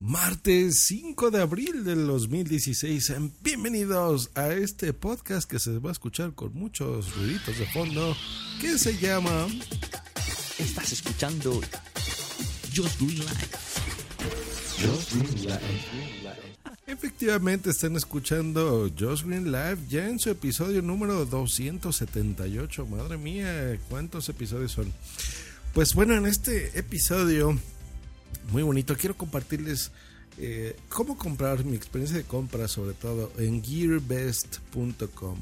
Martes 5 de abril del 2016. Bienvenidos a este podcast que se va a escuchar con muchos ruiditos de fondo que se llama Estás escuchando Just Green Life. Efectivamente están escuchando Just Green Live ya en su episodio número 278. Madre mía, ¿cuántos episodios son? Pues bueno, en este episodio muy bonito. Quiero compartirles eh, cómo comprar mi experiencia de compra, sobre todo en gearbest.com.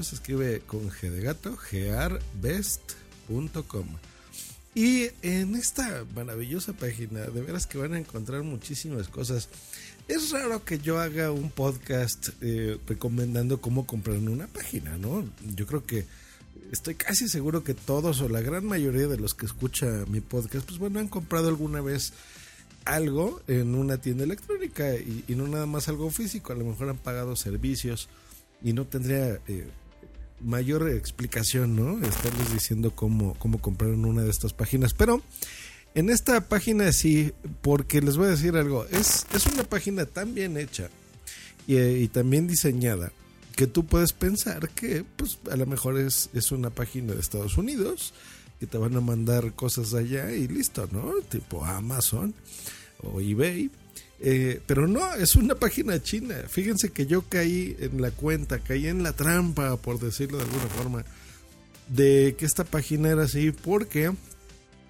Se escribe con G de gato, gearbest.com. Y en esta maravillosa página, de veras que van a encontrar muchísimas cosas. Es raro que yo haga un podcast eh, recomendando cómo comprar en una página, ¿no? Yo creo que estoy casi seguro que todos o la gran mayoría de los que escucha mi podcast, pues bueno, han comprado alguna vez algo en una tienda electrónica y, no nada más algo físico, a lo mejor han pagado servicios y no tendría eh, mayor explicación, ¿no? Estarles diciendo cómo, cómo comprar en una de estas páginas, pero en esta página sí, porque les voy a decir algo, es, es una página tan bien hecha y, y también diseñada que tú puedes pensar que pues a lo mejor es, es una página de Estados Unidos que te van a mandar cosas allá y listo, ¿no? Tipo Amazon o eBay. Eh, pero no, es una página china. Fíjense que yo caí en la cuenta, caí en la trampa, por decirlo de alguna forma, de que esta página era así, porque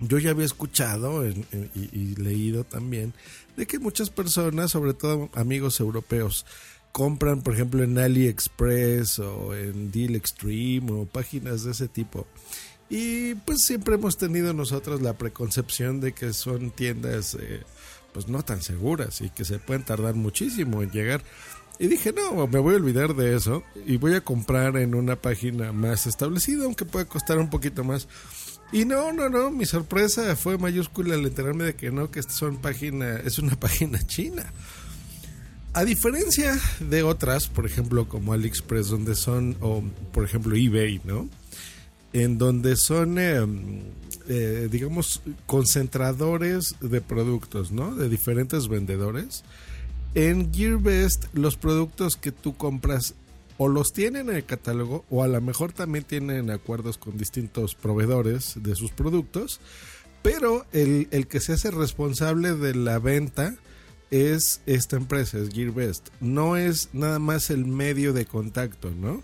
yo ya había escuchado y, y leído también de que muchas personas, sobre todo amigos europeos, compran, por ejemplo, en AliExpress o en Deal Extreme o páginas de ese tipo. Y pues siempre hemos tenido nosotros la preconcepción de que son tiendas eh, pues no tan seguras y que se pueden tardar muchísimo en llegar. Y dije, no, me voy a olvidar de eso y voy a comprar en una página más establecida, aunque pueda costar un poquito más. Y no, no, no, mi sorpresa fue mayúscula al enterarme de que no, que son página, es una página china. A diferencia de otras, por ejemplo, como AliExpress, donde son, o por ejemplo eBay, ¿no? En donde son, em, eh, digamos, concentradores de productos, ¿no? De diferentes vendedores. En GearBest, los productos que tú compras o los tienen en el catálogo o a lo mejor también tienen acuerdos con distintos proveedores de sus productos, pero el, el que se hace responsable de la venta es esta empresa, es GearBest. No es nada más el medio de contacto, ¿no?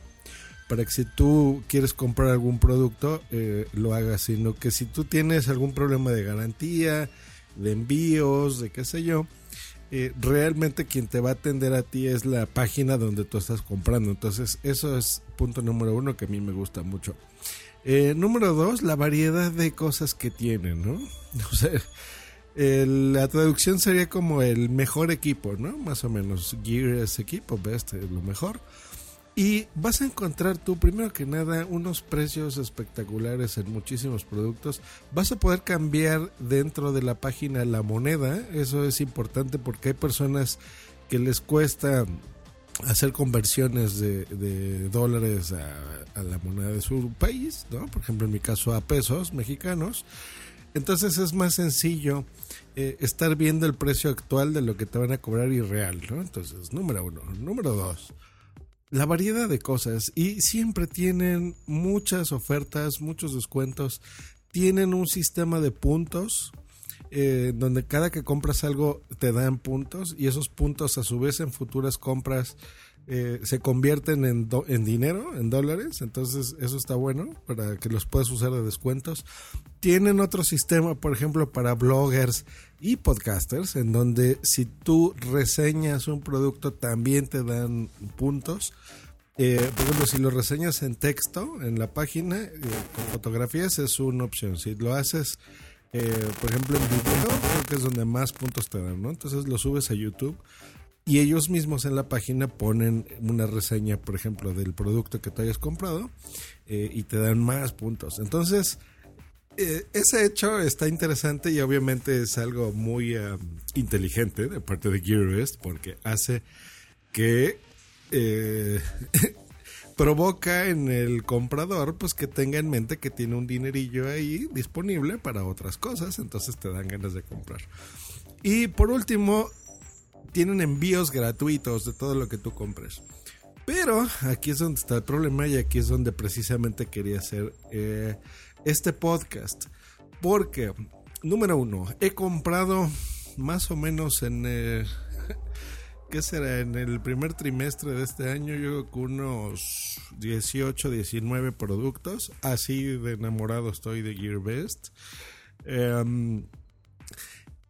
Para que si tú quieres comprar algún producto, eh, lo hagas, sino que si tú tienes algún problema de garantía, de envíos, de qué sé yo, eh, realmente quien te va a atender a ti es la página donde tú estás comprando. Entonces, eso es punto número uno que a mí me gusta mucho. Eh, número dos, la variedad de cosas que tienen, ¿no? O sea, la traducción sería como el mejor equipo, ¿no? Más o menos. Gear es equipo, best es lo mejor. Y vas a encontrar tú, primero que nada, unos precios espectaculares en muchísimos productos. Vas a poder cambiar dentro de la página la moneda. Eso es importante porque hay personas que les cuesta hacer conversiones de, dólares a, a, la moneda de su país, ¿no? Por ejemplo, en mi caso a pesos mexicanos. Entonces es más sencillo eh, estar viendo el precio actual de lo que te van a cobrar y real, ¿no? Entonces, número uno. Número dos, la variedad de cosas. Y siempre tienen muchas ofertas, muchos descuentos. Tienen un sistema de puntos. Eh, donde cada que compras algo te dan puntos y esos puntos a su vez en futuras compras eh, se convierten en, en dinero, en dólares, entonces eso está bueno para que los puedas usar de descuentos. Tienen otro sistema, por ejemplo, para bloggers y podcasters, en donde si tú reseñas un producto también te dan puntos. Eh, por ejemplo, si lo reseñas en texto en la página, eh, con fotografías es una opción. Si lo haces Eh, por ejemplo, en video creo que es donde más puntos te dan, ¿no? Entonces lo subes a YouTube y ellos mismos en la página ponen una reseña, por ejemplo, del producto que te hayas comprado eh, y te dan más puntos. Entonces, eh, ese hecho está interesante y obviamente es algo muy um, inteligente de parte de GearBest porque hace que eh, provoca en el comprador pues que tenga en mente que tiene un dinerillo ahí disponible para otras cosas, entonces te dan ganas de comprar. Y por último, tienen envíos gratuitos de todo lo que tú compres. Pero aquí es donde está el problema y aquí es donde precisamente quería hacer eh, este podcast. Porque, número uno, he comprado más o menos en... Eh, ¿Qué será? En el primer trimestre de este año yo con unos 18, 19 productos. Así de enamorado estoy de GearBest. Eh,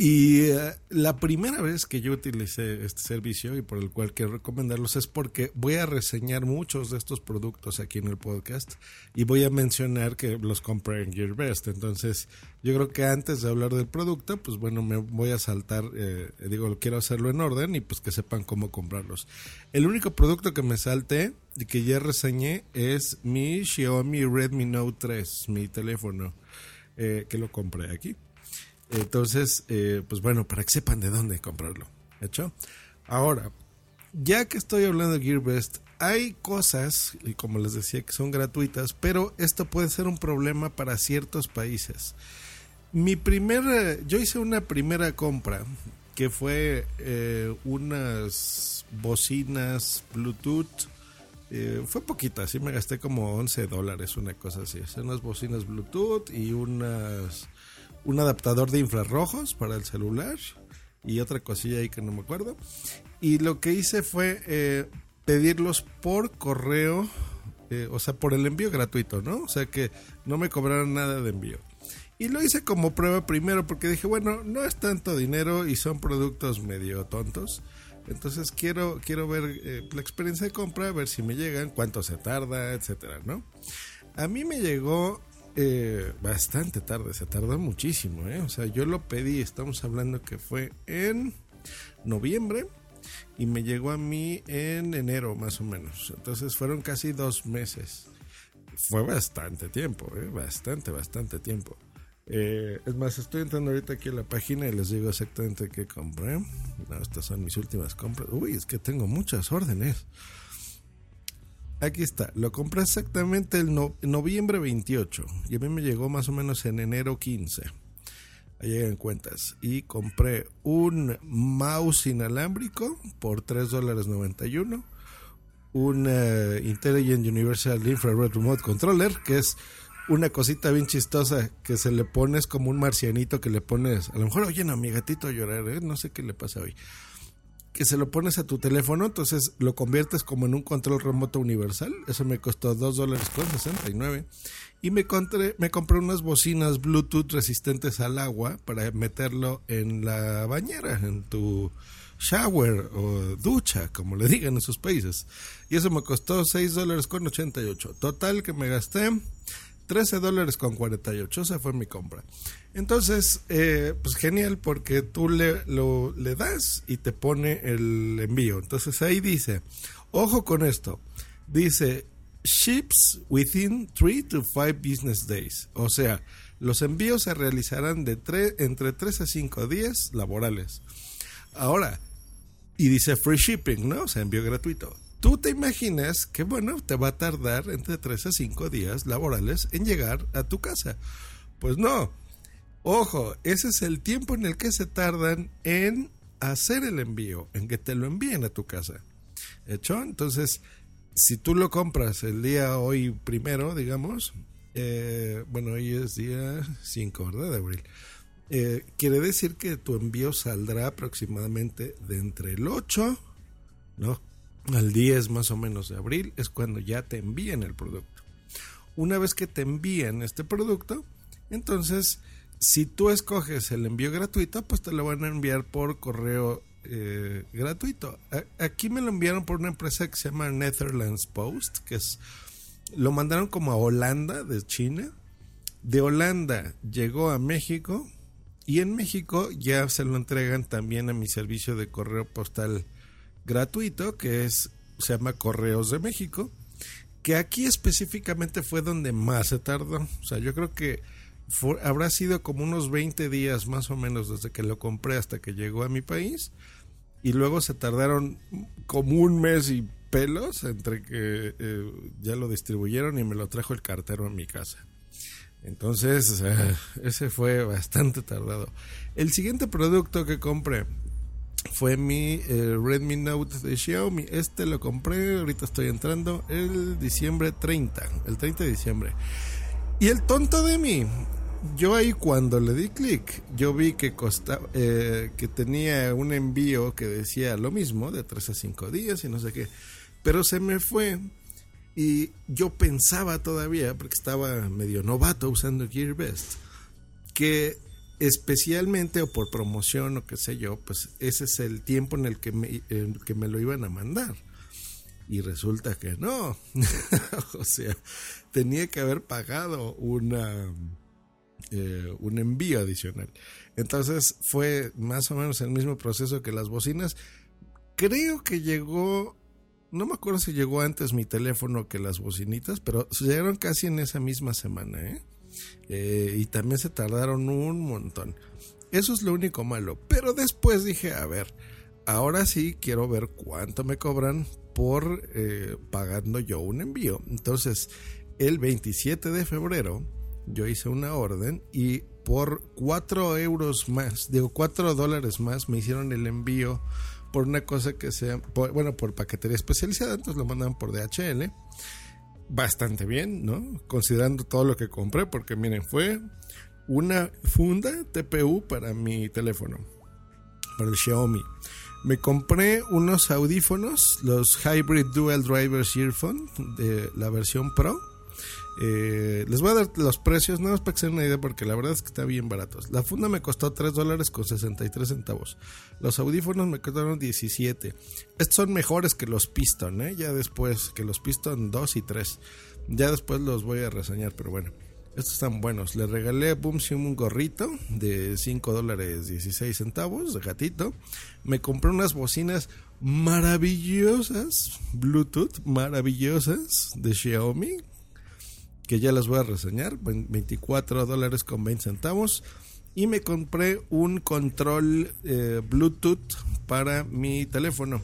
y eh, la primera vez que yo utilicé este servicio y por el cual quiero recomendarlos es porque voy a reseñar muchos de estos productos aquí en el podcast y voy a mencionar que los compré en GearBest. Entonces, yo creo que antes de hablar del producto, pues bueno, me voy a saltar, eh, digo, quiero hacerlo en orden y pues que sepan cómo comprarlos. El único producto que me salté y que ya reseñé es mi Xiaomi Redmi Note 3, mi teléfono, eh, que lo compré aquí. Entonces, eh, pues bueno, para que sepan de dónde comprarlo. ¿Hecho? Ahora, ya que estoy hablando de GearBest, hay cosas, y como les decía, que son gratuitas, pero esto puede ser un problema para ciertos países. Mi primera, yo hice una primera compra que fue eh, unas bocinas Bluetooth. Eh, fue poquita, así me gasté como 11 dólares, una cosa así. unas bocinas Bluetooth y unas un adaptador de infrarrojos para el celular y otra cosilla ahí que no me acuerdo. Y lo que hice fue eh, pedirlos por correo, eh, o sea, por el envío gratuito, ¿no? O sea que no me cobraron nada de envío. Y lo hice como prueba primero porque dije, bueno, no es tanto dinero y son productos medio tontos. Entonces quiero, quiero ver eh, la experiencia de compra, ver si me llegan, cuánto se tarda, etcétera, ¿no? A mí me llegó eh, bastante tarde, se tardó muchísimo, ¿eh? O sea, yo lo pedí, estamos hablando que fue en noviembre y me llegó a mí en enero más o menos. Entonces fueron casi dos meses. Fue bastante tiempo, ¿eh? Bastante, bastante tiempo. Eh, es más, estoy entrando ahorita aquí a la página y les digo exactamente qué compré. estas son mis últimas compras. Uy, es que tengo muchas órdenes. Aquí está, lo compré exactamente el noviembre 28 y a mí me llegó más o menos en enero 15. Ahí llegan cuentas. Y compré un mouse inalámbrico por 3 dólares 91. Un uh, Intelligent Universal Infrared Remote Controller, que es una cosita bien chistosa que se le pones como un marcianito que le pones. A lo mejor oye, a mi gatito llorar, ¿eh? no sé qué le pasa hoy que se lo pones a tu teléfono, entonces lo conviertes como en un control remoto universal. Eso me costó 2 dólares con 69. Y me compré, me compré unas bocinas Bluetooth resistentes al agua para meterlo en la bañera, en tu shower o ducha, como le digan en sus países. Y eso me costó 6 dólares con 88. Total que me gasté 13 dólares con 48. Esa fue mi compra. Entonces, eh, pues genial porque tú le, lo, le das y te pone el envío. Entonces ahí dice, ojo con esto, dice ships within 3 to 5 business days. O sea, los envíos se realizarán de entre 3 a 5 días laborales. Ahora, y dice free shipping, ¿no? O sea, envío gratuito. Tú te imaginas que, bueno, te va a tardar entre 3 a 5 días laborales en llegar a tu casa. Pues no, Ojo, ese es el tiempo en el que se tardan en hacer el envío, en que te lo envíen a tu casa. ¿Hecho? Entonces, si tú lo compras el día hoy primero, digamos, eh, bueno, hoy es día 5, ¿verdad? De abril. Eh, quiere decir que tu envío saldrá aproximadamente de entre el 8, ¿no? Al 10 más o menos de abril, es cuando ya te envían el producto. Una vez que te envían este producto, entonces si tú escoges el envío gratuito, pues te lo van a enviar por correo eh, gratuito. aquí me lo enviaron por una empresa que se llama Netherlands Post, que es lo mandaron como a Holanda de China De Holanda llegó a México y en México ya se lo entregan también a mi servicio de correo postal gratuito que es se llama Correos de México, que aquí específicamente fue donde más se tardó. O sea, yo creo que habrá sido como unos 20 días más o menos desde que lo compré hasta que llegó a mi país. Y luego se tardaron como un mes y pelos entre que eh, ya lo distribuyeron y me lo trajo el cartero a mi casa. Entonces, ese fue bastante tardado. El siguiente producto que compré fue mi eh, Redmi Note de Xiaomi. Este lo compré, ahorita estoy entrando el diciembre 30, el 30 de diciembre. Y el tonto de mí, yo ahí cuando le di clic, yo vi que costaba, eh, que tenía un envío que decía lo mismo, de 3 a 5 días y no sé qué. Pero se me fue y yo pensaba todavía, porque estaba medio novato usando GearBest, que especialmente o por promoción o qué sé yo, pues ese es el tiempo en el que me, que me lo iban a mandar. Y resulta que no. o sea, tenía que haber pagado una, eh, un envío adicional. Entonces fue más o menos el mismo proceso que las bocinas. Creo que llegó, no me acuerdo si llegó antes mi teléfono que las bocinitas, pero llegaron casi en esa misma semana, ¿eh? Eh, y también se tardaron un montón. Eso es lo único malo. Pero después dije, a ver, ahora sí quiero ver cuánto me cobran por eh, pagando yo un envío. Entonces, el 27 de febrero yo hice una orden y por 4 euros más, digo 4 dólares más, me hicieron el envío por una cosa que sea, bueno, por paquetería especializada, entonces lo mandan por DHL bastante bien, ¿no? Considerando todo lo que compré, porque miren, fue una funda TPU para mi teléfono, para el Xiaomi. Me compré unos audífonos, los Hybrid Dual Drivers Earphone de la versión Pro eh, les voy a dar los precios, nada más para que se den una idea, porque la verdad es que está bien baratos. La funda me costó 3 dólares con 63 centavos. Los audífonos me costaron 17. Estos son mejores que los Piston, ¿eh? Ya después, que los Piston 2 y 3. Ya después los voy a reseñar, pero bueno. Estos están buenos. Le regalé a Boomsium un gorrito de 5 dólares 16 centavos de gatito. Me compré unas bocinas maravillosas, Bluetooth, maravillosas de Xiaomi que ya las voy a reseñar, 24 dólares con 20 centavos. Y me compré un control eh, Bluetooth para mi teléfono.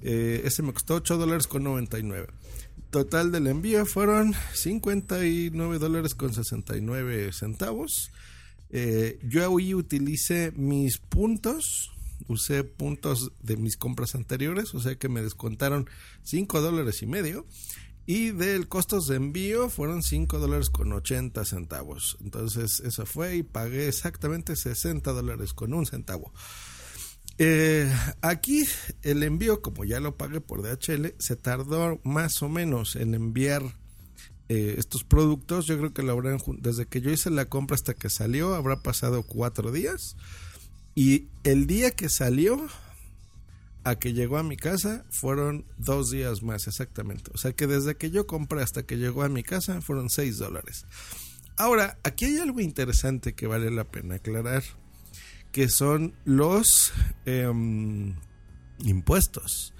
Eh, ese me costó 8 dólares con 99. Total del envío fueron 59 dólares con 69 centavos. Eh, yo hoy utilicé mis puntos, usé puntos de mis compras anteriores, o sea que me descontaron 5 dólares y medio. Y del costos de envío fueron 5 dólares con 80 centavos. Entonces eso fue y pagué exactamente 60 dólares con un centavo. Eh, aquí el envío, como ya lo pagué por DHL, se tardó más o menos en enviar eh, estos productos. Yo creo que lo habrán, desde que yo hice la compra hasta que salió, habrá pasado cuatro días. Y el día que salió, a que llegó a mi casa fueron dos días más exactamente. O sea que desde que yo compré hasta que llegó a mi casa fueron seis dólares. Ahora, aquí hay algo interesante que vale la pena aclarar, que son los em, impuestos.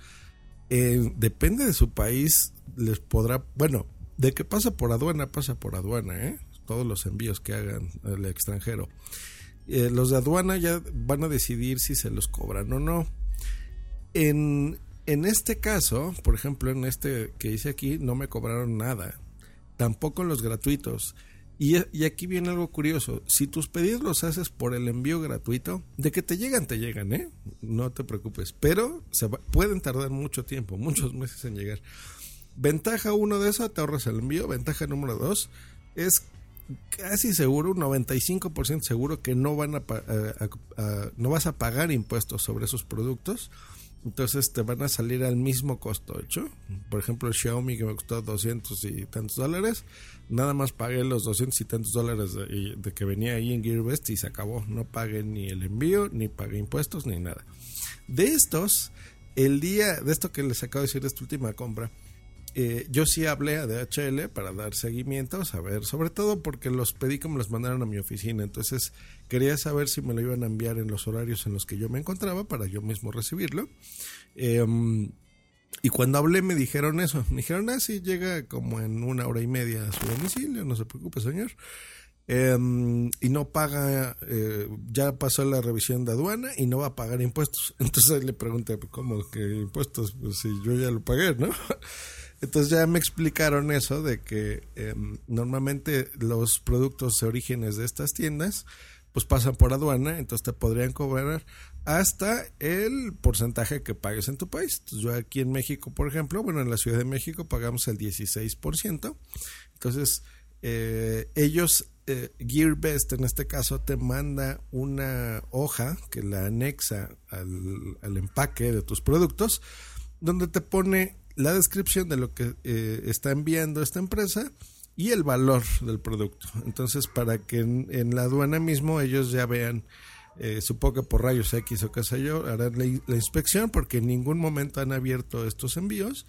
Eh, depende de su país, les podrá, bueno, de que pasa por aduana, pasa por aduana, ¿eh? todos los envíos que hagan al extranjero. Eh, los de aduana ya van a decidir si se los cobran o no en, este caso, por ejemplo, en este que hice aquí, no me cobraron nada. Tampoco los gratuitos. Y, aquí viene algo curioso. Si tus pedidos los haces por el envío gratuito, de que te llegan, te llegan, ¿eh? No te preocupes. Pero se pueden tardar mucho tiempo, muchos meses en llegar. Ventaja uno de eso, te ahorras el envío. Ventaja número dos, es casi seguro, un 95% seguro que no, van a, no vas a pagar impuestos sobre esos productos entonces te van a salir al mismo costo hecho. Por ejemplo, el Xiaomi que me costó 200 y tantos dólares, nada más pagué los 200 y tantos dólares de, que venía ahí en GearBest y se acabó. No pagué ni el envío, ni pagué impuestos, ni nada. De estos, el día de esto que les acabo de decir de esta última compra, eh, yo sí hablé a DHL para dar seguimiento, saber, sobre todo porque los pedí que me los mandaron a mi oficina, entonces quería saber si me lo iban a enviar en los horarios en los que yo me encontraba para yo mismo recibirlo. Em, y cuando hablé me dijeron eso, me dijeron, ah, sí, llega como en una hora y media a su domicilio, no se preocupe señor. Em, y no paga, eh, ya pasó la revisión de aduana y no va a pagar impuestos. Entonces le pregunté, ¿cómo que impuestos? Pues si yo ya lo pagué, ¿no? Entonces ya me explicaron eso de que em, normalmente los productos de orígenes de estas tiendas pues pasan por aduana, entonces te podrían cobrar hasta el porcentaje que pagues en tu país. Yo aquí en México, por ejemplo, bueno, en la Ciudad de México pagamos el 16%. Entonces, eh, ellos, eh, GearBest en este caso, te manda una hoja que la anexa al empaque de tus productos, donde te pone la descripción de lo que eh, está enviando esta empresa y el valor del producto. Entonces, para que en, la aduana mismo ellos ya vean, eh, supongo que por rayos X o qué sé yo, harán la, inspección porque en ningún momento han abierto estos envíos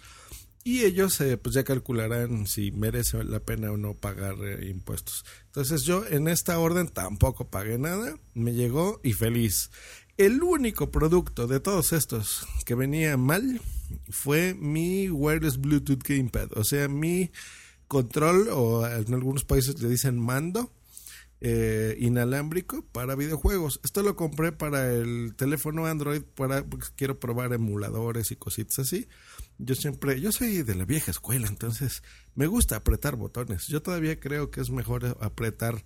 y ellos eh, pues ya calcularán si merece la pena o no pagar impuestos. Entonces yo en esta orden tampoco pagué nada, me llegó y feliz. El único producto de todos estos que venía mal fue mi wireless Bluetooth gamepad, o sea, mi control o en algunos países le dicen mando eh, inalámbrico para videojuegos. Esto lo compré para el teléfono Android para porque quiero probar emuladores y cositas así. Yo siempre, yo soy de la vieja escuela, entonces me gusta apretar botones. Yo todavía creo que es mejor apretar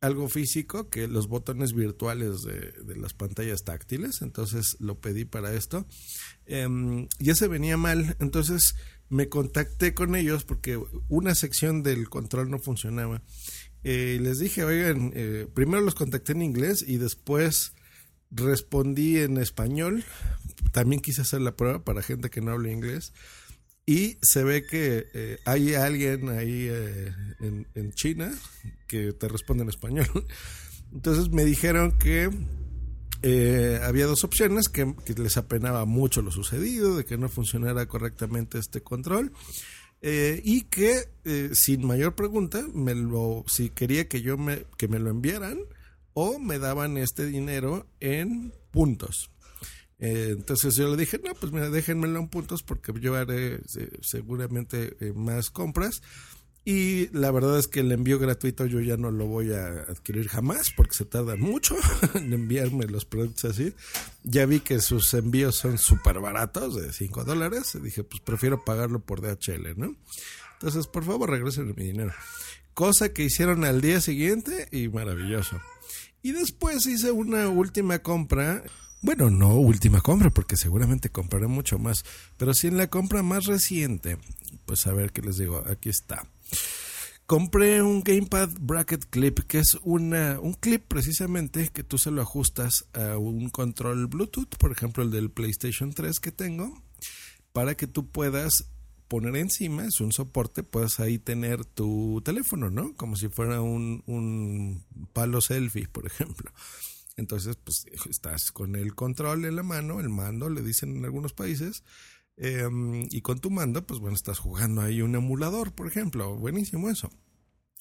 algo físico que los botones virtuales de, las pantallas táctiles. Entonces lo pedí para esto. Em, ya se venía mal. Entonces me contacté con ellos porque una sección del control no funcionaba. Eh, les dije, oigan, eh, primero los contacté en inglés y después respondí en español. También quise hacer la prueba para gente que no habla inglés. Y se ve que eh, hay alguien ahí eh, en, China que te responde en español. Entonces me dijeron que eh, había dos opciones, que, les apenaba mucho lo sucedido, de que no funcionara correctamente este control. y que sin mayor pregunta, me lo, si quería que yo me, que me lo enviaran o me daban este dinero en puntos. Eh, entonces yo le dije, no, pues mira, déjenmelo en puntos porque yo haré seguramente eh, más compras. Y la verdad es que el envío gratuito yo ya no lo voy a adquirir jamás porque se tarda mucho en enviarme los productos así. Ya vi que sus envíos son súper baratos, de 5 dólares. Dije, pues prefiero pagarlo por DHL, ¿no? Entonces, por favor, regresen mi dinero. Cosa que hicieron al día siguiente y maravilloso. Y después hice una última compra bueno, no última compra, porque seguramente compraré mucho más. Pero si en la compra más reciente, pues a ver qué les digo, aquí está. Compré un Gamepad Bracket Clip, que es una, un clip precisamente que tú se lo ajustas a un control Bluetooth, por ejemplo el del PlayStation 3 que tengo, para que tú puedas poner encima, es un soporte, puedes ahí tener tu teléfono, ¿no? Como si fuera un, un palo selfie, por ejemplo. Entonces, pues estás con el control en la mano, el mando, le dicen en algunos países, em, y con tu mando, pues bueno, estás jugando ahí un emulador, por ejemplo. Buenísimo eso.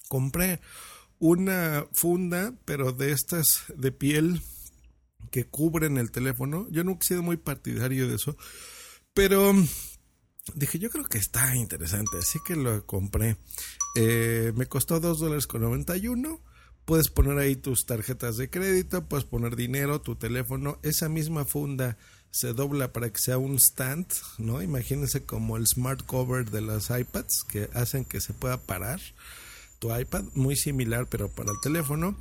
Compré una funda, pero de estas de piel que cubren el teléfono. Yo nunca he sido muy partidario de eso, pero dije, yo creo que está interesante, así que lo compré. Eh, me costó dos dólares con 91 Puedes poner ahí tus tarjetas de crédito, puedes poner dinero, tu teléfono. Esa misma funda se dobla para que sea un stand, ¿no? Imagínense como el smart cover de las iPads que hacen que se pueda parar tu iPad, muy similar pero para el teléfono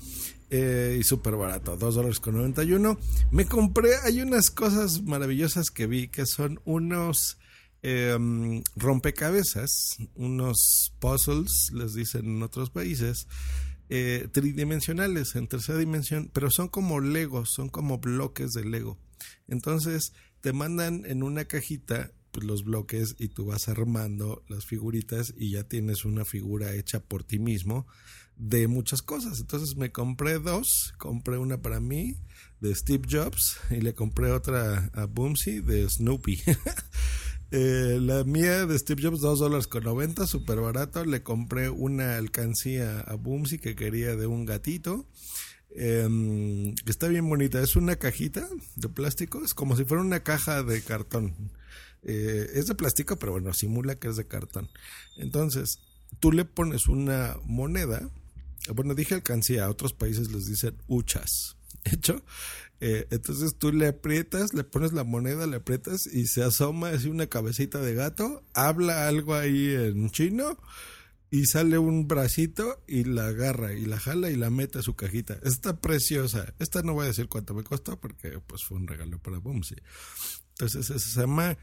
eh, y súper barato, 2 dólares con 91. Me compré, hay unas cosas maravillosas que vi que son unos em, rompecabezas, unos puzzles, les dicen en otros países, eh, tridimensionales en tercera dimensión, pero son como Legos, son como bloques de Lego. Entonces te mandan en una cajita pues, los bloques y tú vas armando las figuritas y ya tienes una figura hecha por ti mismo de muchas cosas. Entonces me compré dos, compré una para mí de Steve Jobs y le compré otra a Boomsy de Snoopy. Eh, la mía de Steve Jobs, 2 dólares con 90, súper barato. Le compré una alcancía a Boomsy que quería de un gatito. Que está bien bonita. Es una cajita de plástico. Es como si fuera una caja de cartón. Eh, es de plástico, pero bueno, simula que es de cartón. Entonces, tú le pones una moneda. Bueno, dije alcancía. A otros países les dicen uchas. ¿Hecho? Eh, entonces tú le aprietas, le pones la moneda, le aprietas y se asoma así una cabecita de gato, habla algo ahí en chino y sale un bracito y la agarra y la jala y la mete a su cajita. Está preciosa. Esta no voy a decir cuánto me costó porque pues fue un regalo para Bumsy. Entonces se llama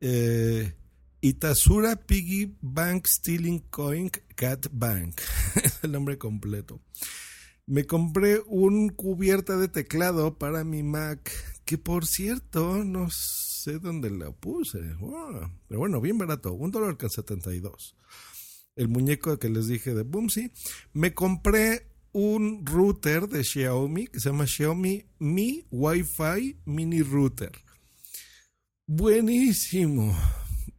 eh, Itasura Piggy Bank Stealing Coin Cat Bank. es el nombre completo. Me compré un cubierta de teclado para mi Mac, que por cierto, no sé dónde la puse. pero bueno, bien barato, un dólar con 72. El muñeco que les dije de Boomsy. Me compré un router de Xiaomi que se llama Xiaomi Mi Wi-Fi Mini Router. Buenísimo,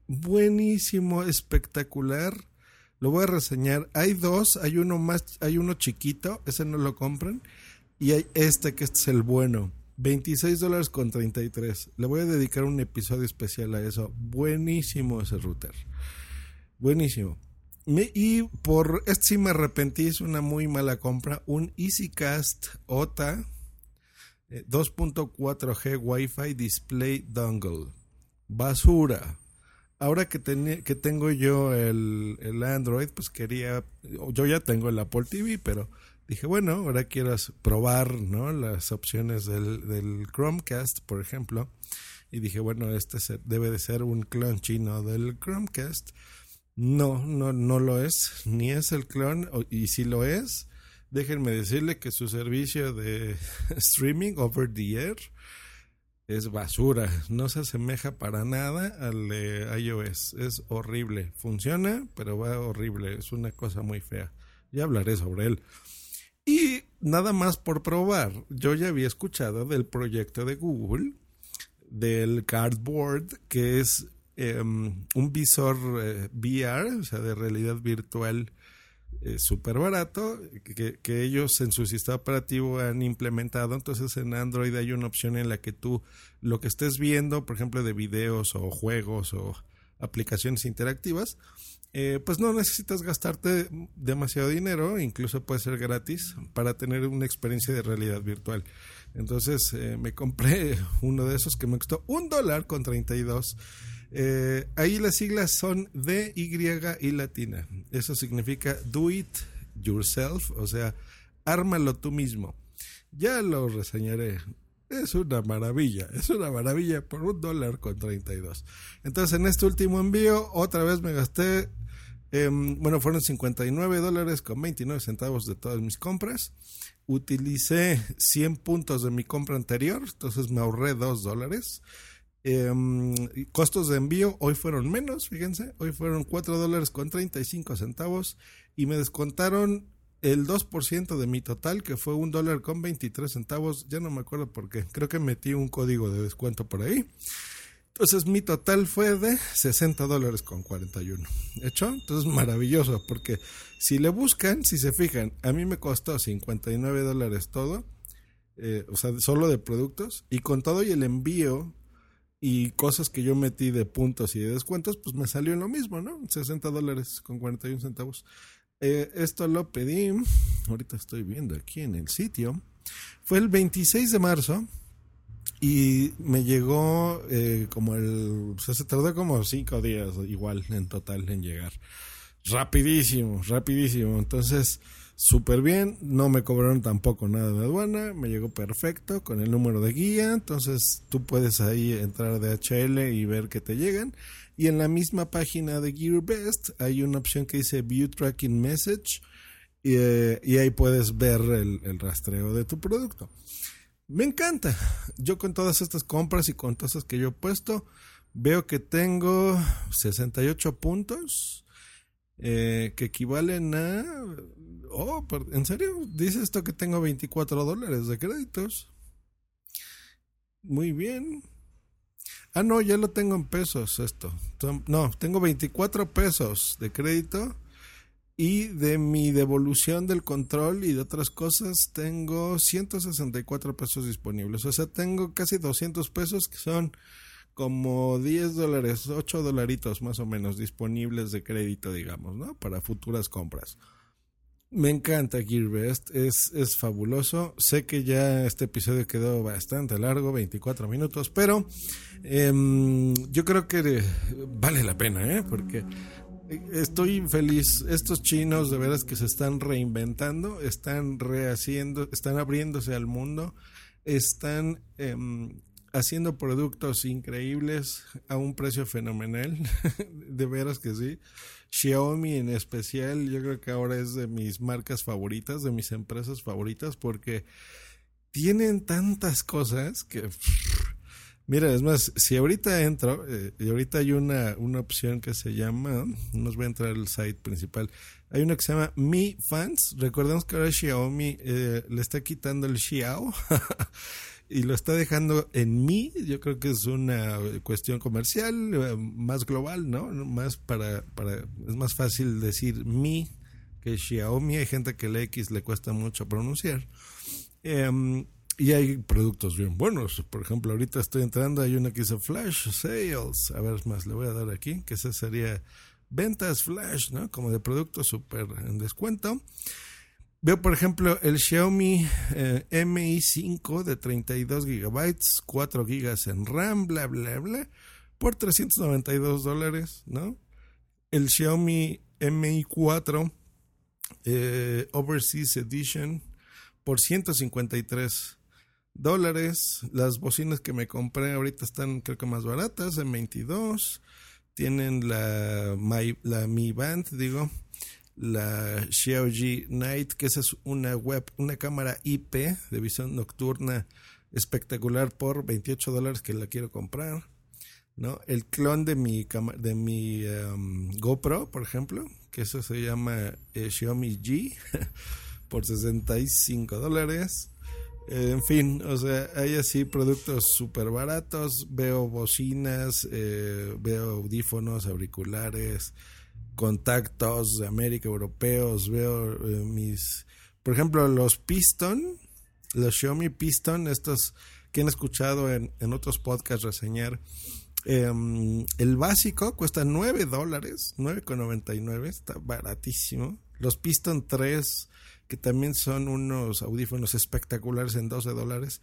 buenísimo, espectacular lo voy a reseñar. Hay dos, hay uno más, hay uno chiquito, ese no lo compran. Y hay este que es el bueno. 26 dólares con 33. Le voy a dedicar un episodio especial a eso. Buenísimo ese router. Buenísimo. y por este sí me arrepentí, es una muy mala compra. Un EasyCast OTA 2.4G eh, Wi-Fi Display Dongle. Basura ahora que, que tengo yo el, Android, pues quería, yo ya tengo el Apple TV, pero dije, bueno, ahora quiero probar ¿no? las opciones del, Chromecast, por ejemplo. Y dije, bueno, este debe de ser un clon chino del Chromecast. No, no, no lo es, ni es el clon, y si lo es, déjenme decirle que su servicio de streaming over the air es basura, no se asemeja para nada al de iOS, es horrible, funciona, pero va horrible, es una cosa muy fea. Ya hablaré sobre él. Y nada más por probar, yo ya había escuchado del proyecto de Google, del Cardboard, que es em, un visor eh, VR, o sea, de realidad virtual súper barato que, ellos en su sistema operativo han implementado. Entonces en Android hay una opción en la que tú lo que estés viendo, por ejemplo, de videos o juegos o aplicaciones interactivas, eh, pues no necesitas gastarte demasiado dinero, incluso puede ser gratis para tener una experiencia de realidad virtual. Entonces eh, me compré uno de esos que me costó un dólar con 32 eh, ahí las siglas son D, Y y latina. Eso significa do it yourself, o sea, ármalo tú mismo. Ya lo reseñaré. Es una maravilla, es una maravilla por un dólar con 32. Entonces en este último envío otra vez me gasté, em, bueno, fueron 59 dólares con 29 centavos de todas mis compras. Utilicé 100 puntos de mi compra anterior, entonces me ahorré 2 dólares. Em, costos de envío hoy fueron menos, fíjense, hoy fueron 4 dólares con 35 centavos y me descontaron el 2% de mi total, que fue un dólar con 23 centavos, ya no me acuerdo por qué, creo que metí un código de descuento por ahí. Entonces mi total fue de 60 dólares con 41. ¿Hecho? Entonces maravilloso, porque si le buscan, si se fijan, a mí me costó 59 dólares todo, eh, o sea, solo de productos, y con todo y el envío y cosas que yo metí de puntos y de descuentos, pues me salió en lo mismo, ¿no? 60 dólares con 41 centavos. Eh, esto lo pedí, ahorita estoy viendo aquí en el sitio, fue el 26 de marzo y me llegó eh, como el, sea, se tardó como 5 días igual en total en llegar. Rapidísimo, rapidísimo. Entonces, súper bien, no me cobraron tampoco nada de aduana, me llegó perfecto con el número de guía, entonces tú puedes ahí entrar de HL y ver que te llegan. Y en la misma página de GearBest hay una opción que dice View Tracking Message y, eh, ahí puedes ver el, el, rastreo de tu producto. Me encanta. Yo con todas estas compras y con todas las que yo he puesto, veo que tengo 68 puntos eh, que equivalen a oh, ¿en serio? Dice esto que tengo 24 dólares de créditos. Muy bien. Ah, no, ya lo tengo en pesos esto. No, tengo 24 pesos de crédito y de mi devolución del control y de otras cosas tengo 164 pesos disponibles. O sea, tengo casi 200 pesos que son como 10 dólares, 8 dolaritos más o menos disponibles de crédito, digamos, ¿no? Para futuras compras. Me encanta GearBest, es, es fabuloso. Sé que ya este episodio quedó bastante largo, 24 minutos, pero em, yo creo que vale la pena, ¿eh? Porque estoy feliz. Estos chinos de veras que se están reinventando, están rehaciendo, están abriéndose al mundo, están em, haciendo productos increíbles a un precio fenomenal. de veras que sí. Xiaomi en especial, yo creo que ahora es de mis marcas favoritas, de mis empresas favoritas, porque tienen tantas cosas que... Mira, es más, si ahorita entro, eh, y ahorita hay una, una opción que se llama, nos voy a entrar al site principal, hay una que se llama Mi Fans, recordemos que ahora Xiaomi eh, le está quitando el Xiao y lo está dejando en mí. Yo creo que es una cuestión comercial eh, más global, ¿no? Más para, para es más fácil decir mi que Xiaomi. Hay gente que el X le cuesta mucho pronunciar. Em, y hay productos bien buenos. Por ejemplo, ahorita estoy entrando, hay una que dice Flash Sales. A ver, más le voy a dar aquí, que esa sería ventas Flash, ¿no? Como de productos súper en descuento. Veo, por ejemplo, el Xiaomi eh, Mi5 de 32 GB, 4 GB en RAM, bla, bla, bla, por 392 dólares, ¿no? El Xiaomi Mi4 eh, Overseas Edition por 153 dólares. Las bocinas que me compré ahorita están creo que más baratas, en 22. Tienen la, la Mi Band, digo, la Xiaoji Night, que esa es una web, una cámara IP de visión nocturna espectacular por 28 dólares que la quiero comprar. ¿no? El clon de mi, de mi um, GoPro, por ejemplo, que eso se llama eh, Xiaomi G, por 65 dólares. Eh, en fin, o sea, hay así productos súper baratos. Veo bocinas, eh, veo audífonos, auriculares, contactos de América, europeos, veo eh, mis, por ejemplo, los Piston, los Xiaomi Piston, estos que han escuchado en, otros podcasts reseñar. Em, el básico cuesta 9 dólares, 9,99, está baratísimo. Los Piston 3, que también son unos audífonos espectaculares en 12 dólares.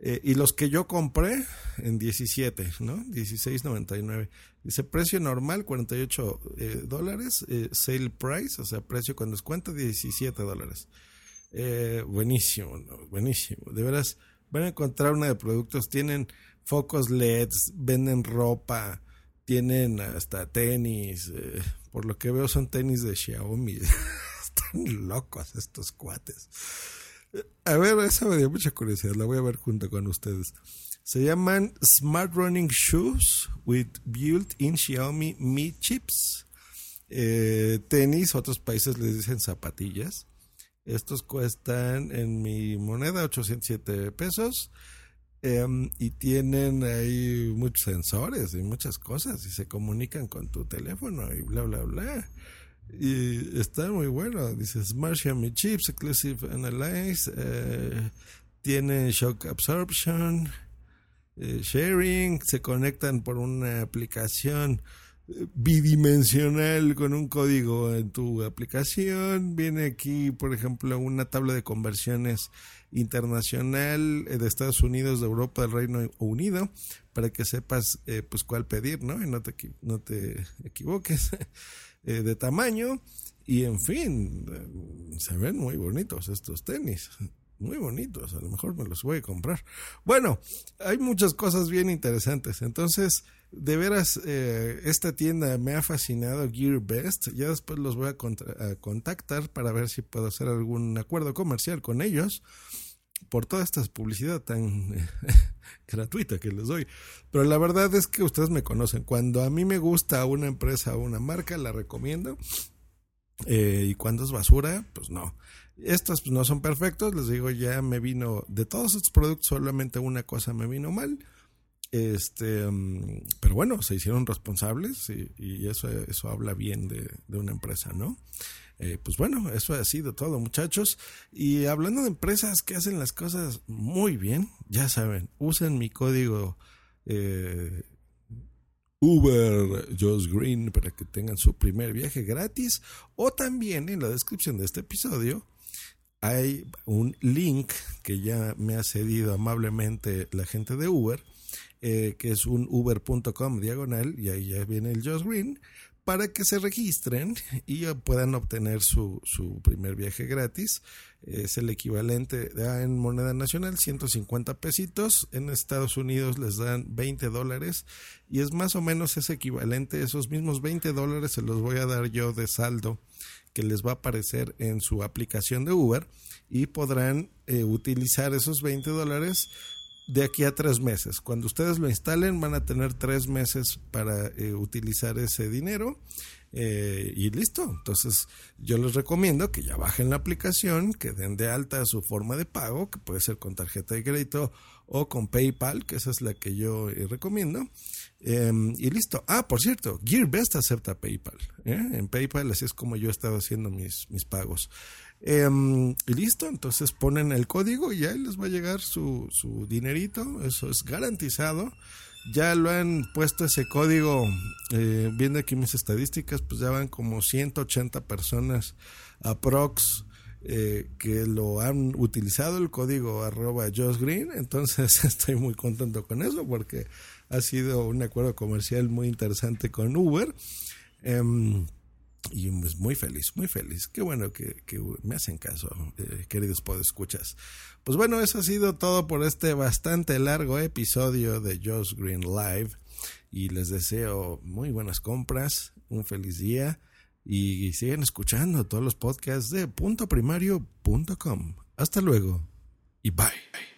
Eh, y los que yo compré en 17, ¿no? 16.99. Dice precio normal 48 eh, dólares, eh, sale price, o sea, precio con descuento 17 dólares. buenísimo, buenísimo. De veras, van a encontrar una de productos. Tienen focos LEDs, venden ropa, tienen hasta tenis. por lo que veo son tenis de Xiaomi. Están locos estos cuates. A ver, esa me dio mucha curiosidad, la voy a ver junto con ustedes. Se llaman Smart Running Shoes with Built-in Xiaomi Mi Chips. Eh, tenis, otros países les dicen zapatillas. Estos cuestan en mi moneda 807 pesos. Em, y tienen ahí muchos sensores y muchas cosas y se comunican con tu teléfono y bla, bla, bla. Y está muy bueno. Dice Smart Xiaomi Chips, Exclusive Analyze. Eh, tiene Shock Absorption, eh, Sharing. Se conectan por una aplicación eh, bidimensional con un código en tu aplicación. Viene aquí, por ejemplo, una tabla de conversiones internacional de Estados Unidos, de Europa, del Reino Unido, para que sepas pues cuál pedir, ¿no? Y no te, no te equivoques. Eh, de tamaño y en fin, eh, se ven muy bonitos estos tenis. Muy bonitos, a lo mejor me los voy a comprar. Bueno, hay muchas cosas bien interesantes. Entonces, de veras, eh, esta tienda me ha fascinado, Gear Best. Ya después los voy a, contactar para ver si puedo hacer algún acuerdo comercial con ellos por toda esta publicidad tan gratuita que les doy. Pero la verdad es que ustedes me conocen. Cuando a mí me gusta una empresa o una marca, la recomiendo. Eh, y cuando es basura, pues no. Estos pues, no son perfectos, les digo, ya me vino, de todos estos productos solamente una cosa me vino mal. Este, mm, pero bueno, se hicieron responsables y, eso, eso habla bien de, una empresa, ¿no? Eh, pues bueno, eso ha sido todo, muchachos. Y hablando de empresas que hacen las cosas muy bien, ya saben, usen mi código eh, Uber Josh Green para que tengan su primer viaje gratis. O también en la descripción de este episodio hay un link que ya me ha cedido amablemente la gente de Uber, eh, que es un uber.com diagonal, y ahí ya viene el Josh Green, para que se registren y puedan obtener su, su primer viaje gratis. Es el equivalente en moneda nacional, 150 pesitos. En Estados Unidos les dan 20 dólares y es más o menos ese equivalente. Esos mismos 20 dólares se los voy a dar yo de saldo que les va a aparecer en su aplicación de Uber y podrán eh, utilizar esos 20 dólares de aquí a tres meses. Cuando ustedes lo instalen van a tener tres meses para eh, utilizar ese dinero eh, y listo. Entonces yo les recomiendo que ya bajen la aplicación, que den de alta su forma de pago, que puede ser con tarjeta de crédito o con PayPal, que esa es la que yo recomiendo. Em, y listo. Ah, por cierto, GearBest acepta PayPal. En PayPal así es como yo he estado haciendo mis, mis pagos. Em, y listo, entonces ponen el código y ahí les va a llegar su, su dinerito, eso es garantizado. Ya lo han puesto ese código, eh, viendo aquí mis estadísticas, pues ya van como 180 personas aprox eh, que lo han utilizado el código arroba Josh Green, entonces estoy muy contento con eso porque ha sido un acuerdo comercial muy interesante con Uber. Em, y pues muy feliz, muy feliz. Qué bueno que, me hacen caso, eh, queridos podescuchas. Pues bueno, eso ha sido todo por este bastante largo episodio de Josh Green Live. Y les deseo muy buenas compras, un feliz día y sigan escuchando todos los podcasts de puntoprimario.com. Hasta luego y bye.